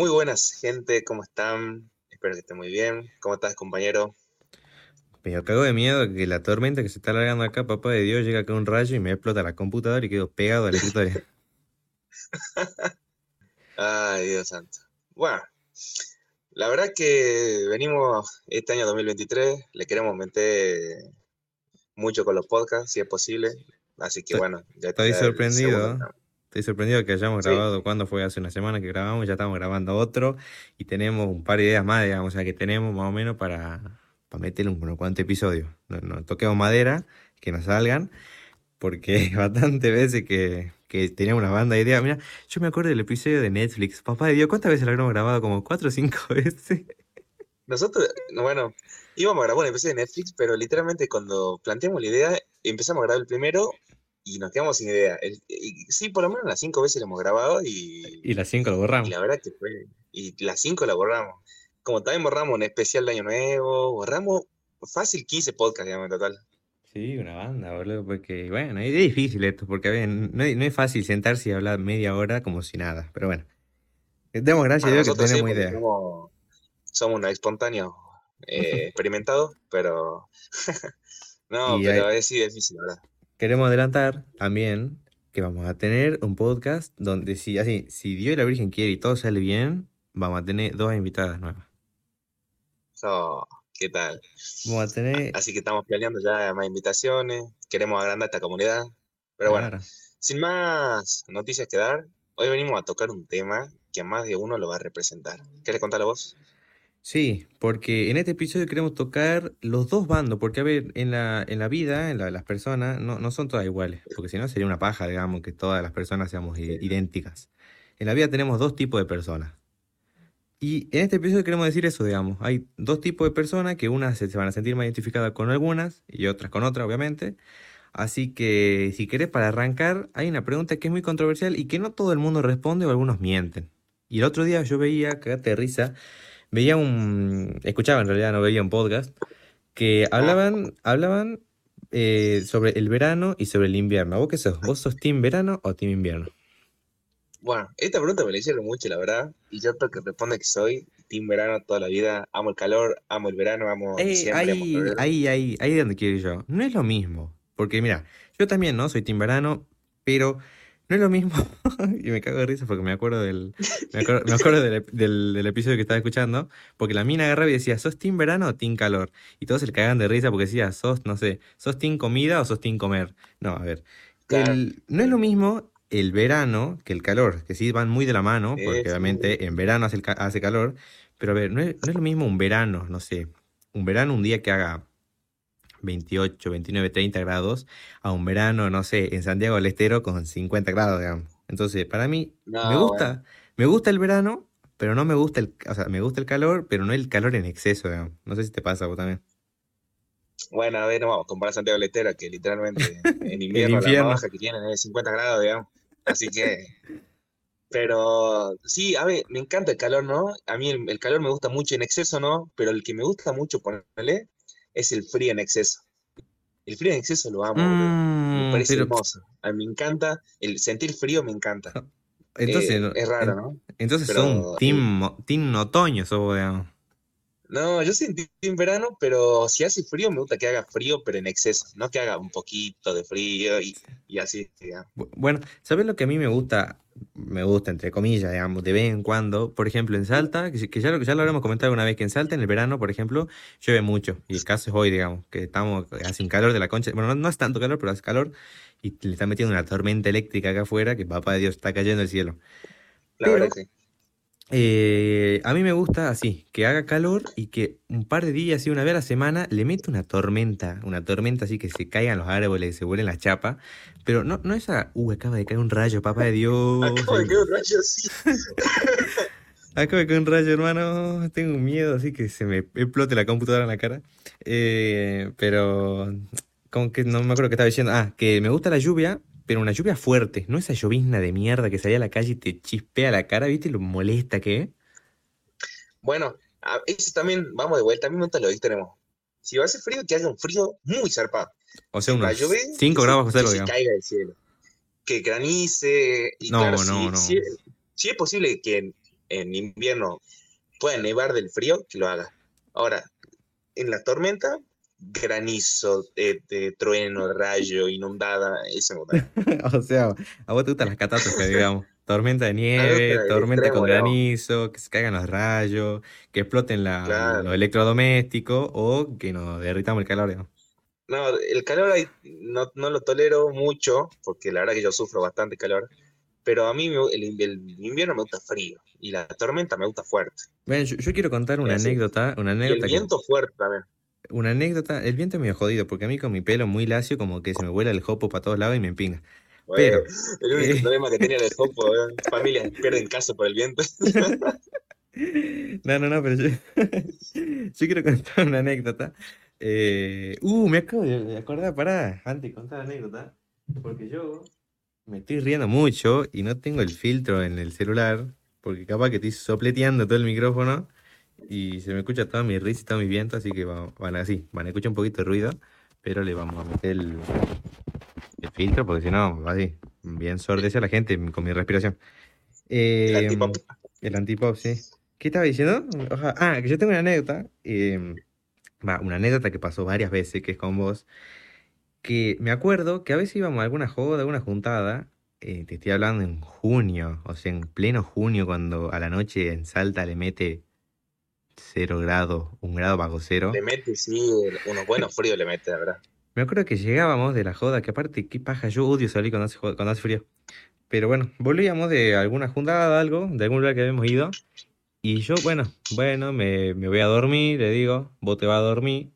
Muy buenas, gente, ¿cómo están? Espero que estén muy bien. ¿Cómo estás, compañero? Me cago de miedo que la tormenta que se está largando acá, papá de Dios, llega acá un rayo y me explota la computadora y quedo pegado al escritorio. Ay, Dios santo. Bueno, la verdad que venimos este año 2023, le queremos meter mucho con los podcasts, si es posible. Así que bueno, ya Estoy sorprendido. Estoy sorprendido que hayamos grabado, cuando fue? Hace una semana que grabamos, ya estamos grabando otro y tenemos un par de ideas más, digamos, o sea que tenemos más o menos para, para meterle un cuantos episodios. No, toquemos madera, que nos salgan, porque bastantes veces que, que teníamos una banda de ideas. Mira, yo me acuerdo del episodio de Netflix. Papá de Dios, ¿cuántas veces lo habíamos grabado? Como cuatro o cinco veces. Nosotros, bueno, íbamos a grabar un episodio de Netflix, pero literalmente cuando planteamos la idea, empezamos a grabar el primero y nos quedamos sin idea. sí, por lo menos las cinco veces lo hemos grabado y... Y las cinco lo borramos. Y la verdad que fue... Y las cinco la borramos. Como también borramos un especial de Año Nuevo, borramos fácil 15 podcasts, digamos, en total. Sí, una banda, boludo, porque, bueno, es difícil esto, porque no, es fácil sentarse y hablar media hora como si nada, pero bueno. Demos gracias a Dios que tenemos idea. Somos, somos unos espontáneos eh, experimentados, pero... no, pero es difícil, ¿verdad? Queremos adelantar también que vamos a tener un podcast donde si así, si Dios y la Virgen quiere y todo sale bien, vamos a tener dos invitadas nuevas. ¿qué tal? Vamos a tener... Así que estamos planeando ya más invitaciones, queremos agrandar esta comunidad. Pero bueno, sin más noticias que dar, hoy venimos a tocar un tema que a más de uno lo va a representar. ¿Quieres contarlo vos? Sí, porque en este episodio queremos tocar los dos bandos, porque a ver, en la, en la vida, en las personas, no, no son todas iguales, porque si no sería una paja, digamos, que todas las personas seamos idénticas. En la vida tenemos dos tipos de personas. Y en este episodio queremos decir eso, digamos, hay dos tipos de personas que unas se, van a sentir más identificadas con algunas y otras con otras, obviamente. Así que si querés para arrancar, hay una pregunta que es muy controversial y que no todo el mundo responde o algunos mienten. Y el otro día yo veía, cagate de risa, veía un, escuchaba en realidad, no veía un podcast, que hablaban, hablaban eh, sobre el verano y sobre el invierno. ¿Vos qué sos? ¿Vos sos team verano o team invierno? Bueno, esta pregunta me la hicieron mucho, la verdad, y yo creo que responde que soy team verano toda la vida, amo el calor, amo el verano, amo eh, diciembre, ahí, ahí, ahí, ahí es donde quiero ir yo. No es lo mismo, porque mira, yo también, ¿no? Soy team verano, pero no es lo mismo, y me cago de risa porque me acuerdo del, me acuerdo, del, episodio que estaba escuchando, porque la mina agarraba y decía, ¿sos team verano o team calor? Y todos se le cagaban de risa porque decía, sos, no sé, ¿sos team comida o sos team comer? No, a ver, no es lo mismo el verano que el calor, que sí van muy de la mano, porque obviamente en verano hace, hace calor, pero a ver, no es, no es lo mismo un verano, no sé, un verano un día que haga 28, 29, 30 grados a un verano, no sé, en Santiago del Estero con 50 grados, digamos. Entonces, para mí, me gusta, me gusta el verano, pero no me gusta el, o sea, me gusta el calor, pero no el calor en exceso, digamos. No sé si te pasa vos también. Bueno, a ver, no vamos a comparar Santiago del Estero, que literalmente en invierno, la baja que tienen es 50 grados, digamos. Así que... Pero sí, a ver, me encanta el calor, ¿no? A mí el, el, calor me gusta mucho en exceso, ¿no? Pero el que me gusta mucho ponerle es el frío en exceso. El frío en exceso lo amo, me mm, parece hermoso. A mí me encanta, el sentir frío me encanta. Entonces, eh, es raro, ¿no? Entonces son team, team otoño, eso, digamos. No, yo soy en verano, pero si hace frío, me gusta que haga frío, pero en exceso, no que haga un poquito de frío y, así. Bueno, ¿sabes lo que a mí me gusta? Me gusta, entre comillas, digamos, de vez en cuando. Por ejemplo, en Salta, que, ya, lo, ya lo habremos comentado una vez, que en Salta, en el verano, por ejemplo, llueve mucho. Y el caso es hoy, digamos, que estamos, hace un calor de la concha. Bueno, no, es tanto calor, pero hace calor. Y le están metiendo una tormenta eléctrica acá afuera, que papá de Dios está cayendo el cielo. La verdad sí. Eh, a mí me gusta así, que haga calor y que un par de días, y una vez a la semana, le mete una tormenta, una tormenta así que se caigan los árboles, se vuelen la chapa, pero no, no esa, uh, acaba de caer un rayo, papá de Dios. Acaba de caer un rayo, sí. acaba de caer un rayo, hermano, tengo miedo así que se me explote la computadora en la cara. Eh, pero, como que no me acuerdo qué estaba diciendo, ah, que me gusta la lluvia, pero una lluvia fuerte, no esa llovizna de mierda que salía a la calle y te chispea la cara, ¿viste? Lo molesta que Bueno, eso también, vamos de vuelta, a mí me lo tenemos. Si va a hacer frío, que haya un frío muy zarpado. O sea, unos 5 grados bajo cero, Que caiga del cielo. Que granice. Y no, no, no. Si, es posible que en invierno puede nevar del frío, que lo haga. Ahora, en la tormenta, granizo, eh, trueno, rayo, inundada, eso O sea, a vos te gustan las catástrofes, digamos. Tormenta de nieve, tormenta con granizo, que se caigan los rayos, que exploten la, los electrodomésticos o que nos derritamos el calor, digamos. No, el calor no, no, lo tolero mucho, porque la verdad que yo sufro bastante calor, pero a mí el, invierno me gusta frío y la tormenta me gusta fuerte. Bueno, yo, quiero contar una anécdota, una anécdota. el viento fuerte también. Una anécdota, el viento es medio jodido, porque a mí con mi pelo muy lacio, como que se me vuela el jopo para todos lados y me empinga. Pero, el único eh, problema que tenía el jopo, ¿eh? familias pierden casa por el viento. no, no, no, pero yo, yo quiero contar una anécdota. Eh, uh, me acabo de acordar, pará, antes de contar la anécdota, porque yo me estoy riendo mucho y no tengo el filtro en el celular, porque capaz que estoy sopleteando todo el micrófono y se me escucha toda mi risa y todo mi viento, así que van, van así, van a escuchar un poquito de ruido, pero le vamos a meter el, filtro, porque si no, va así, bien sordece a la gente con mi respiración. el em, antipop. El antipop, sí. ¿Qué estaba diciendo? ah, que yo tengo una anécdota, em, una anécdota que pasó varias veces, que es con vos, que me acuerdo que a veces íbamos a alguna joda, alguna juntada, eh, te estoy hablando en junio, o sea, en pleno junio, cuando a la noche en Salta le mete cero grados, un grado bajo cero. Le mete, sí, unos buenos fríos le mete, la verdad. Me acuerdo que llegábamos de la joda, que aparte, qué paja, yo odio salir cuando hace, cuando hace frío. Pero bueno, volvíamos de alguna juntada, algo, de algún lugar que habíamos ido. Y yo, bueno, bueno, me, me voy a dormir, le digo, vos te vas a dormir.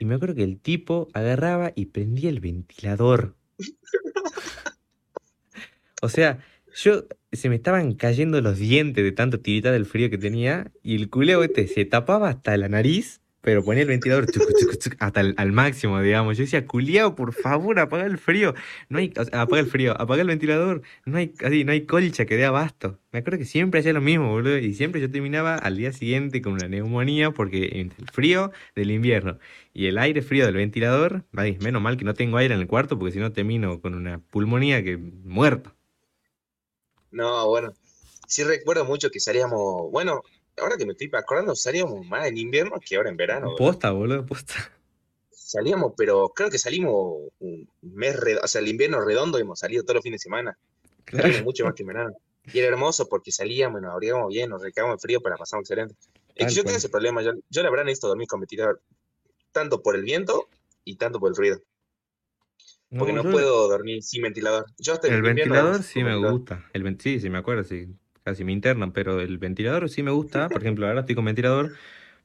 Y me acuerdo que el tipo agarraba y prendía el ventilador. o sea, yo se me estaban cayendo los dientes de tanto tirita del frío que tenía y el culeo este se tapaba hasta la nariz, pero ponía el ventilador hasta el, máximo, digamos. Yo decía, culiao, por favor, apaga el frío. No hay, apaga el frío, apaga el ventilador. No hay, así, no hay colcha que dé abasto. Me acuerdo que siempre hacía lo mismo, boludo. Y siempre yo terminaba al día siguiente con una neumonía porque el frío del invierno y el aire frío del ventilador, menos mal que no tengo aire en el cuarto porque si no termino con una pulmonía que muerto. No, bueno, sí recuerdo mucho que salíamos, bueno, ahora que me estoy acordando, salíamos más en invierno que ahora en verano. Posta, boludo, posta. Salíamos, pero creo que salimos un mes, redondo, o sea, el invierno redondo hemos salido todos los fines de semana. Claro. mucho más que en verano. Y era hermoso porque salíamos, nos abrigábamos bien, nos recábamos en frío, pero pasamos excelente. Es que yo tengo ese problema, yo, yo la verdad necesito dormir con ventilador, tanto por el viento y tanto por el ruido. Porque no, puedo dormir sin ventilador. el ventilador sí me gusta. El, sí, sí me acuerdo, sí. Casi me internan, pero el ventilador sí me gusta. Por ejemplo, ahora estoy con ventilador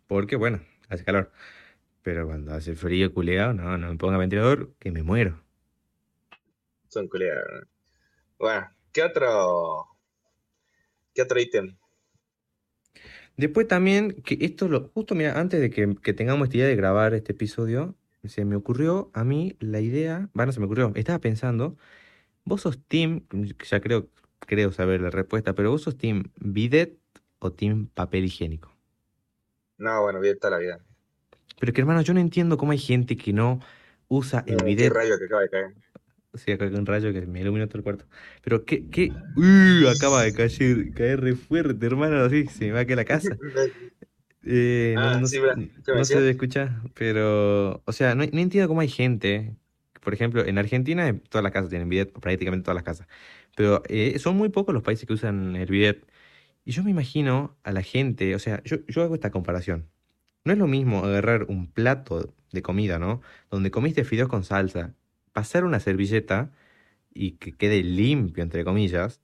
porque, bueno, hace calor. Pero cuando hace frío, culeado, no, no me ponga ventilador, que me muero. Son culeados. Bueno, ¿qué otro, qué otro ítem? Después también, que esto lo, justo mira, antes de que, que tengamos esta idea de grabar este episodio, se me ocurrió a mí la idea, bueno, se me ocurrió, estaba pensando, vos sos team, ya creo, creo saber la respuesta, pero vos sos team bidet o team papel higiénico. No, bueno, bidet toda la vida. Pero que hermano, yo no entiendo cómo hay gente que no usa el bidet. Qué rayo que acaba de caer. Sí, acá hay un rayo que me iluminó todo el cuarto. Pero qué, qué, uh, acaba de caer, caer re fuerte, hermano, así, se me va a quedar la casa. Eh, no, ah, se debe escuchar, pero, o sea, no, entiendo cómo hay gente, por ejemplo, en Argentina todas las casas tienen bidet, prácticamente todas las casas, pero eh, son muy pocos los países que usan el bidet. Y yo me imagino a la gente, o sea, yo, yo hago esta comparación. No es lo mismo agarrar un plato de comida, ¿no? Donde comiste fideos con salsa, pasar una servilleta y que quede limpio, entre comillas,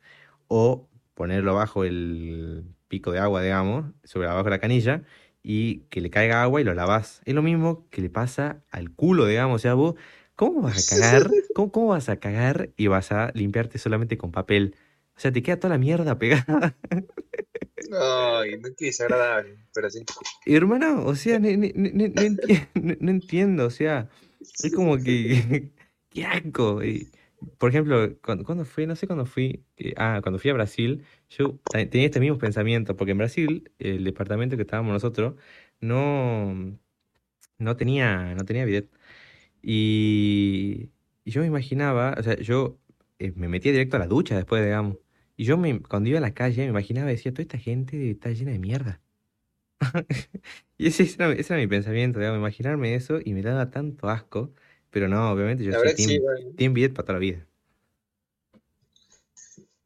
o ponerlo bajo el pico de agua, digamos, sobre abajo de la canilla y que le caiga agua y lo lavas. Es lo mismo que le pasa al culo, digamos. O sea, vos, ¿cómo vas a cagar? ¿Cómo, cómo vas a cagar y vas a limpiarte solamente con papel? O sea, te queda toda la mierda pegada. Ay, no es desagradable, pero sí. Hermano, o sea, no, entiendo, o sea, es como que. ¡Qué asco! Por ejemplo, cuando, fui, no sé cuándo fui, eh, ah, cuando fui a Brasil, yo tenía este mismo pensamiento, porque en Brasil, el departamento que estábamos nosotros, no, no tenía, no tenía bidet. Y, yo me imaginaba, o sea, yo eh, me metía directo a la ducha después, digamos. Y yo me, cuando iba a la calle me imaginaba, decía, toda esta gente está llena de mierda. y ese, era, ese, era, mi pensamiento, digamos, imaginarme eso y me daba tanto asco. Pero no, obviamente yo soy team, team Bidet para toda la vida.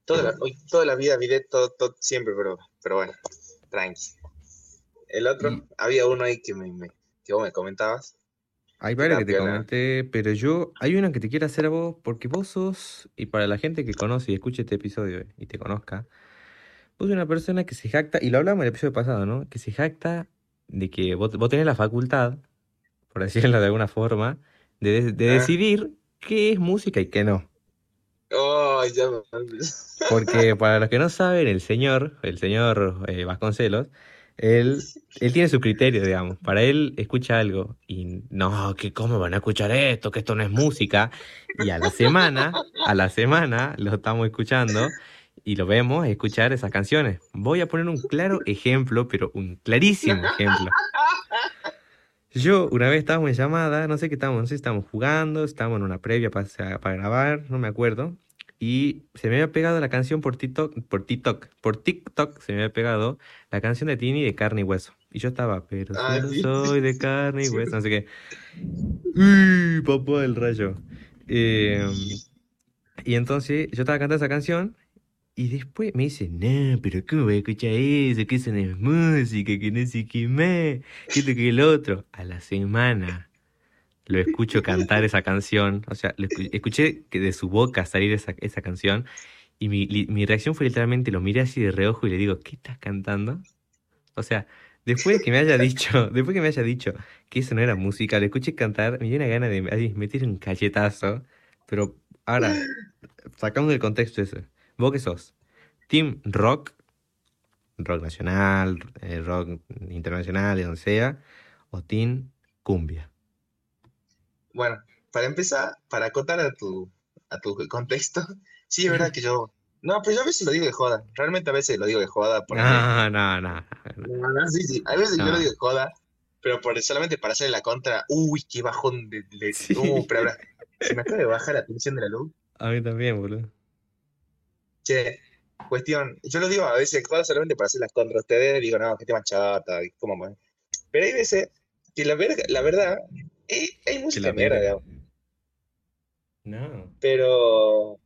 Toda la, toda la vida Bidet, todo, todo, siempre, pero, pero bueno, tranqui. El otro, había uno ahí que, me, que vos me comentabas. Hay varios que te comenté, pero yo, hay una que te quiero hacer a vos, porque vos sos, y para la gente que conoce y escuche este episodio y te conozca, vos sos una persona que se jacta, y lo hablamos en el episodio pasado, ¿no? Que se jacta de que vos, vos tenés la facultad, por decirlo de alguna forma, de, ah. decidir qué es música y qué no. Oh, ya Porque para los que no saben, el señor, el señor eh, Vasconcelos, él, él tiene su criterio, digamos. Para él escucha algo y no, que cómo van a escuchar esto, que esto no es música. Y a la semana, a la semana lo estamos escuchando y lo vemos escuchar esas canciones. Voy a poner un claro ejemplo, pero un clarísimo ejemplo. Yo una vez estábamos en llamada, no sé qué estábamos, no sé si estábamos jugando, estábamos en una previa para, para grabar, no me acuerdo. Y se me había pegado la canción por TikTok, por TikTok, por TikTok se me había pegado la canción de Tini de carne y hueso. Y yo estaba, pero ah, soy de carne y hueso, no sé qué. Uy, papá del rayo. Em, y entonces yo estaba cantando esa canción y después me dice, no, pero ¿cómo voy a escuchar eso? Que eso no es música, que no sé qué más, que esto que el otro. A la semana lo escucho cantar esa canción, o sea, escuché que de su boca salir esa, esa canción y mi, mi, reacción fue literalmente, lo miré así de reojo y le digo, ¿qué estás cantando? O sea, después de que me haya dicho, después que me haya dicho que eso no era música, le escuché cantar, me dio una gana de meter un cachetazo, pero ahora, sacamos del contexto eso. ¿Vos qué sos? ¿Team rock? Rock nacional, eh, rock internacional, de donde sea, o team cumbia. Bueno, para empezar, para acotar a tu, a tu contexto, sí, es verdad que yo. No, pero yo a veces lo digo de joda. Realmente a veces lo digo de joda. No, no, no, no. Sí, sí. A veces yo lo digo de joda, pero por, solamente para hacerle la contra. Uy, qué bajón de. Uh, pero ahora. Se me acaba de bajar la tensión de la luz. A mí también, boludo. Che, cuestión. Yo lo digo a veces joda solamente para hacer las contra ustedes. Digo, no, que tema chata. ¿Cómo, Pero hay veces que la, verga, la verdad hay música mierda, digamos. No. Pero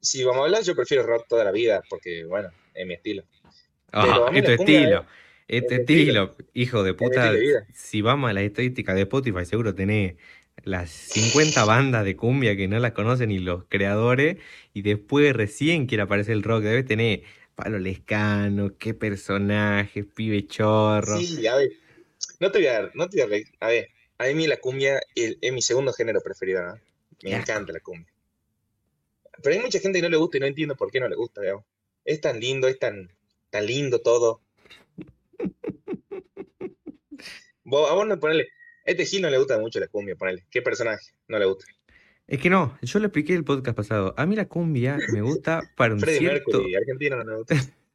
si vamos a hablar, yo prefiero rock toda la vida, porque bueno, es mi estilo. Ah, es tu estilo. Este estilo, hijo de puta. Si vamos a la estadística de Spotify, seguro tenés las 50 bandas de cumbia que no las conocen ni los creadores, y después recién quiere aparecer el rock. Debes tener Palo Lescano, qué personajes, pibe chorro. Sí, a ver. No te voy a dar, no te voy a, a ver, a mí la cumbia es mi segundo género preferido, ¿no? Me encanta la cumbia. Pero hay mucha gente que no le gusta y no entiendo por qué no le gusta, digamos. Es tan lindo, es tan, tan lindo todo. vos, a vos no ponele. Este Gil no le gusta mucho la cumbia, ponele. ¿Qué personaje no le gusta? Es que no, yo lo expliqué el podcast pasado. A mí la cumbia me gusta para un Freddy cierto... Mercury, argentino no me gusta.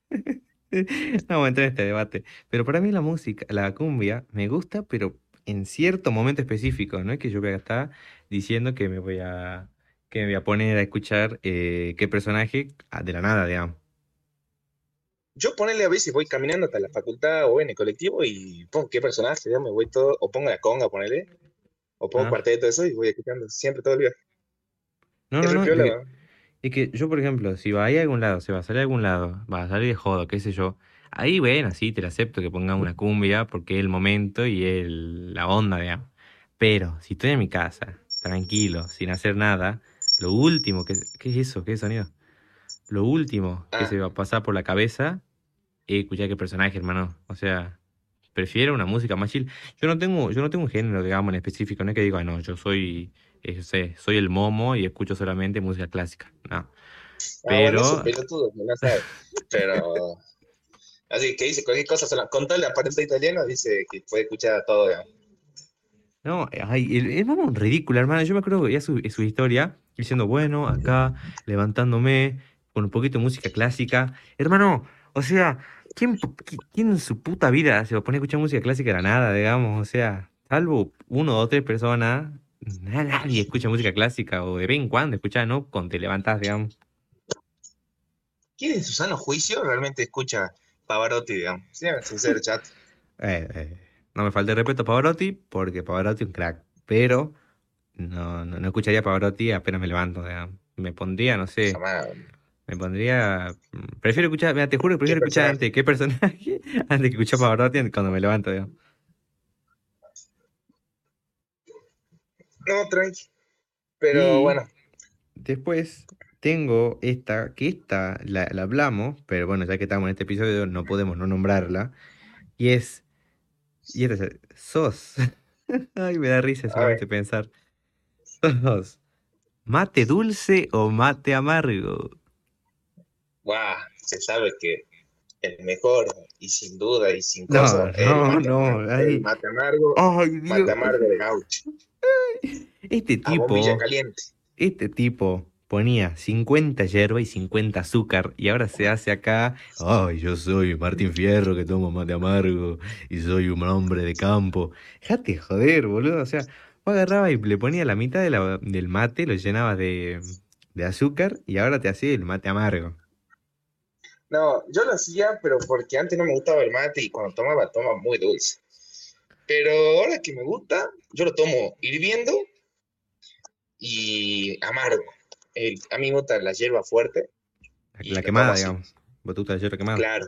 no vamos a entrar en este debate. Pero para mí la música, la cumbia, me gusta, pero en cierto momento específico, no es que yo voy a estar diciendo que me voy a, que me voy a poner a escuchar eh, qué personaje ah, de la nada, digamos. Yo ponerle a veces voy caminando hasta la facultad o en el colectivo y pongo qué personaje, digamos, me voy todo, o pongo la conga, ponele, o pongo parte de todo eso y voy escuchando siempre todo el día. No, no, no, es que yo, por ejemplo, si va a ir a algún lado, se va a salir a algún lado, va a salir de jodo, qué sé yo, Ahí, bueno, sí, te lo acepto que pongamos una cumbia porque es el momento y es la onda, digamos. Pero si estoy en mi casa, tranquilo, sin hacer nada, lo último que... ¿Qué es eso? ¿Qué es sonido? Lo último que se va a pasar por la cabeza es escuchar qué personaje, hermano. O sea, prefiero una música más chill. Yo no tengo, yo no tengo un género, digamos, en específico. No es que diga, no, yo soy, eh, sé, soy el momo y escucho solamente música clásica. No. Ah, pero... pero Así que dice cualquier cosa, con todo el aparente italiano, dice que puede escuchar todo. No, ay, es un ridículo, hermano. Yo me acuerdo que ya su, su historia diciendo, bueno, acá levantándome con un poquito de música clásica. Hermano, o sea, ¿quién, quién en su puta vida se va a poner a escuchar música clásica de la nada, digamos? O sea, salvo uno o tres personas, nadie escucha música clásica o de vez en cuando escucha, ¿no? Cuando te levantas, digamos. ¿quién en su sano juicio realmente escucha Pavarotti, digamos? Sean sincero, chat. Eh, eh, no me falte respeto a Pavarotti, porque Pavarotti es un crack, pero no, no, escucharía Pavarotti apenas me levanto, digamos. Me pondría, no sé. Me pondría. Prefiero escuchar, mira, te juro que prefiero escuchar antes qué personaje antes que escuchar Pavarotti cuando me levanto, digamos. No, tranqui. Pero bueno. Después tengo esta, que esta la, hablamos, pero bueno, ya que estamos en este episodio no podemos no nombrarla. Y es. Y esta es. Sos. Ay, me da risa solamente pensar. Sos. ¿Mate dulce o mate amargo? Guau, se sabe que el mejor y sin duda y sin cosa. No, no, no. El mate amargo. Ay, Mate amargo de gaucho. Este tipo. Este tipo ponía 50 hierba y 50 azúcar y ahora se hace acá, ay, yo soy Martín Fierro que tomo mate amargo y soy un hombre de campo. Déjate joder, boludo, o sea, vos agarraba y le ponía la mitad del mate, lo llenabas de, de azúcar y ahora te hacía el mate amargo. No, yo lo hacía, pero porque antes no me gustaba el mate y cuando tomaba, toma muy dulce. Pero ahora que me gusta, yo lo tomo hirviendo y amargo. a mí me gusta la hierba fuerte. La quemada, digamos. Botuta de hierba quemada. Claro.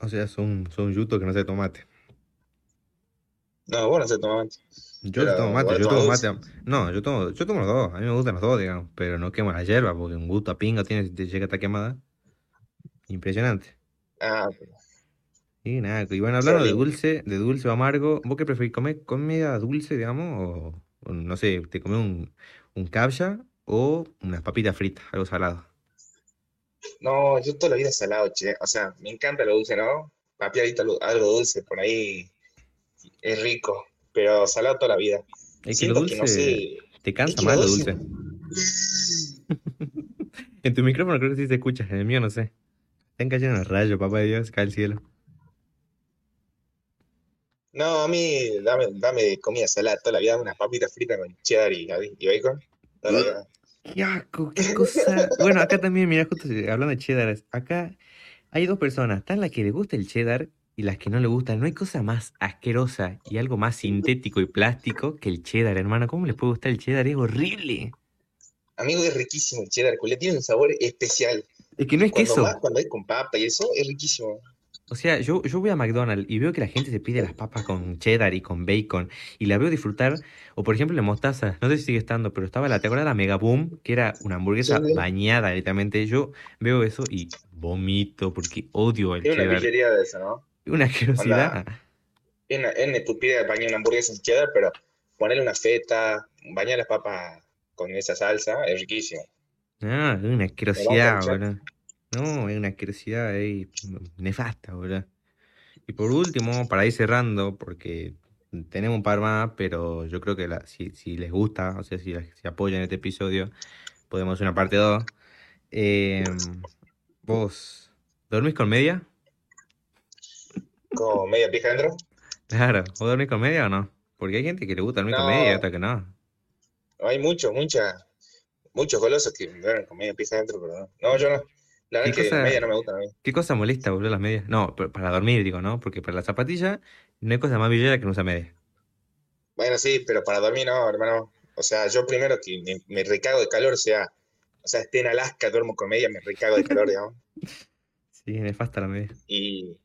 O sea, son, son yutos que no se tomate. No, vos no se tomate. Yo no tomo mate, yo tomo mate. No, yo tomo, yo tomo los dos. A mí me gustan los dos, digamos. Pero no quemo la hierba porque un gusto a pinga tiene si te llega esta quemada. Impresionante. Ah, y nada, y bueno, hablando de dulce, de dulce o amargo, ¿vos qué preferís? ¿Comer comida dulce, digamos? O, no sé, te comes un, un capcha o unas papitas fritas, algo salado. No, yo toda la vida salado, che. O sea, me encanta lo dulce, ¿no? Papiadita, algo dulce, por ahí es rico, pero salado toda la vida. Es que lo dulce te cansa más lo dulce. en tu micrófono creo que sí se escucha, en el mío no sé. Están cayendo los rayos, papá de Dios, cae el cielo. No, a mí dame, dame comida salada toda la vida, unas papitas fritas con cheddar y, bacon. Qué asco, qué cosa. bueno, acá también, mira, justo hablando de cheddar, acá hay dos personas, están las que le gusta el cheddar y las que no le gustan. No hay cosa más asquerosa y algo más sintético y plástico que el cheddar, hermano. ¿Cómo les puede gustar el cheddar? Es horrible. Amigo, es riquísimo el cheddar, le tiene un sabor especial. Es que no es queso. cuando hay con papa y eso, es riquísimo. O sea, yo, yo voy a McDonald's y veo que la gente se pide las papas con cheddar y con bacon y la veo disfrutar. O por ejemplo, la mostaza, no sé si sigue estando, pero estaba la, ¿te acuerdas la Mega Boom? Que era una hamburguesa bañada directamente. Yo veo eso y vomito porque odio el cheddar. Es una pillería de eso, ¿no? Una asquerosidad. Es una, es una estupidez bañar una hamburguesa en cheddar, pero ponerle una feta, bañar las papas con esa salsa, es riquísimo. Ah, es una asquerosidad, boludo. No, es una asquerosidad ahí nefasta, ¿verdad? Y por último, para ir cerrando, porque tenemos un par más, pero yo creo que si, les gusta, o sea, si, si apoyan este episodio, podemos hacer una parte 2. Em, ¿Vos dormís con media? ¿Con media pija adentro? Claro, ¿vos dormís con media o no? Porque hay gente que le gusta dormir con media y otra que no. Hay muchos, mucha, muchos golosos que duermen con media pija adentro, pero no. No, yo no. La verdad es que media no me gusta a mí. ¿Qué cosa molesta, boludo, las medias? No, para dormir, digo, ¿no? Porque para la zapatilla no hay cosa más villera que no usa media. Bueno, sí, pero para dormir no, hermano. O sea, yo primero que me, recago de calor, o sea, o sea, esté en Alaska, duermo con media, me recago de calor, digamos. Sí, nefasta la media. Y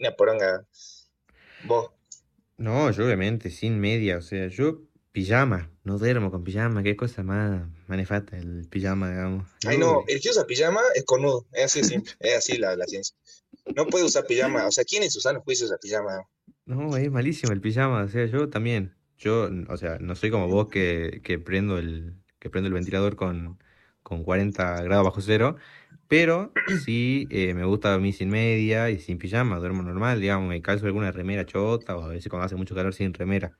una poronga. ¿Vos? No, yo obviamente, sin media, o sea, yo Pijama, no duermo con pijama, qué cosa más manefata el pijama, digamos. Ay, no, el que usa pijama es cornudo, es así es así la, la, ciencia. No puede usar pijama, o sea, ¿quién en sus sanos juicios usa pijama? No, es malísimo el pijama, o sea, yo también. Yo, o sea, no soy como vos que, que prendo el que prendo el ventilador con, con 40 grados bajo cero, pero sí eh, me gusta dormir sin media y sin pijama, duermo normal, digamos, me calzo alguna remera chota o a veces cuando hace mucho calor sin remera.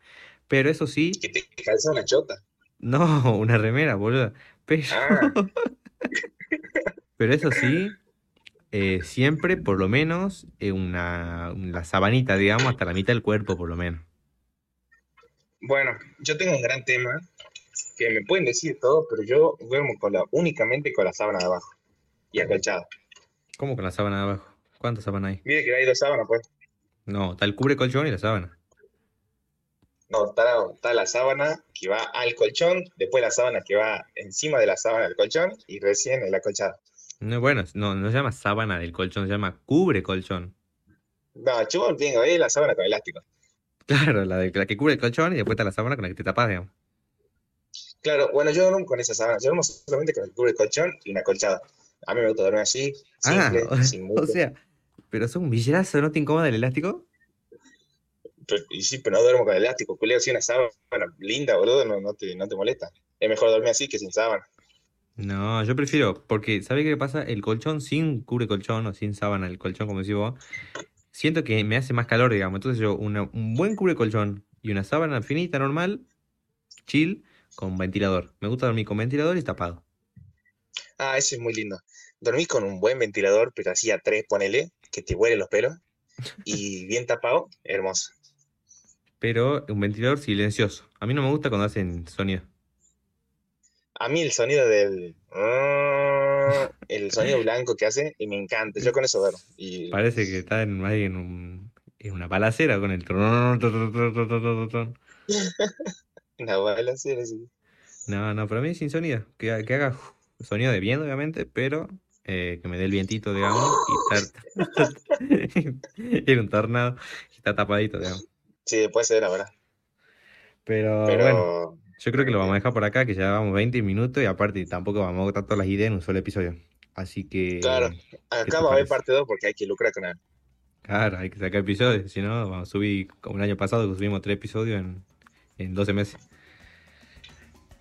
Pero eso sí. Que te calza una chota. No, una remera, boludo. Pero. Ah. pero eso sí, eh, siempre, por lo menos, eh, una, la sabanita, digamos, hasta la mitad del cuerpo, por lo menos. Bueno, yo tengo un gran tema que me pueden decir todo, pero yo duermo con la, únicamente con la sábana de abajo. Y acolchado. ¿Cómo con la sábana de abajo? ¿Cuántas sábanas hay? Mire que hay dos sábanas, pues. No, está el cubre colchón y la sábana. No, está la, sábana que va al colchón, después la sábana que va encima de la sábana del colchón y recién el acolchado. No, bueno, no, no se llama sábana del colchón, se llama cubre colchón. No, chubo tengo ahí la sábana con elástico. Claro, la, de, la que cubre el colchón y después está la sábana con la que te tapas, digamos. Claro, bueno, yo duermo con esa sábana, yo duermo solamente con el cubre colchón y una colchada. A mí me gusta dormir así, ah, sin mucho. O sea, pero es un villerazo, ¿no te incomoda el elástico? y sí, pero no duermo con elástico, culeo así una sábana linda, boludo, no, no, te, no te molesta. Es mejor dormir así que sin sábana. No, yo prefiero, porque ¿sabes qué pasa? El colchón sin cubre colchón o sin sábana, el colchón, como decís vos, siento que me hace más calor, digamos. Entonces yo, un buen cubre colchón y una sábana finita, normal, chill, con ventilador. Me gusta dormir con ventilador y tapado. Ah, eso es muy lindo. Dormís con un buen ventilador, pero así a tres, ponele, que te huele los pelos, y bien tapado, hermoso pero un ventilador silencioso. A mí no me gusta cuando hacen sonido. A mí el sonido del... El sonido blanco que hace, y me encanta. Yo con eso duermo. Y... Parece que está en, en, un, en una balacera con el... una balacera, sí. No, no, para mí sin sonido. Que, que haga sonido de viento, obviamente, pero eh, que me dé el vientito, digamos, y estar... un tornado y está tapadito, digamos. Sí, puede ser, la verdad. Pero, bueno, yo creo que lo vamos a dejar por acá, que ya vamos 20 minutos y aparte tampoco vamos a agotar todas las ideas en un solo episodio. Así que. Claro, acá va a haber parte 2 porque hay que lucrar con él. Claro, hay que sacar episodios, si no, vamos a subir como el año pasado que subimos tres episodios en, en 12 meses.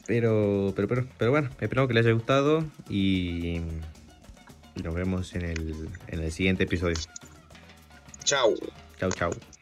Pero, pero, pero, pero bueno, espero que les haya gustado y, y nos vemos en el, en el siguiente episodio. Chao. Chao, chao.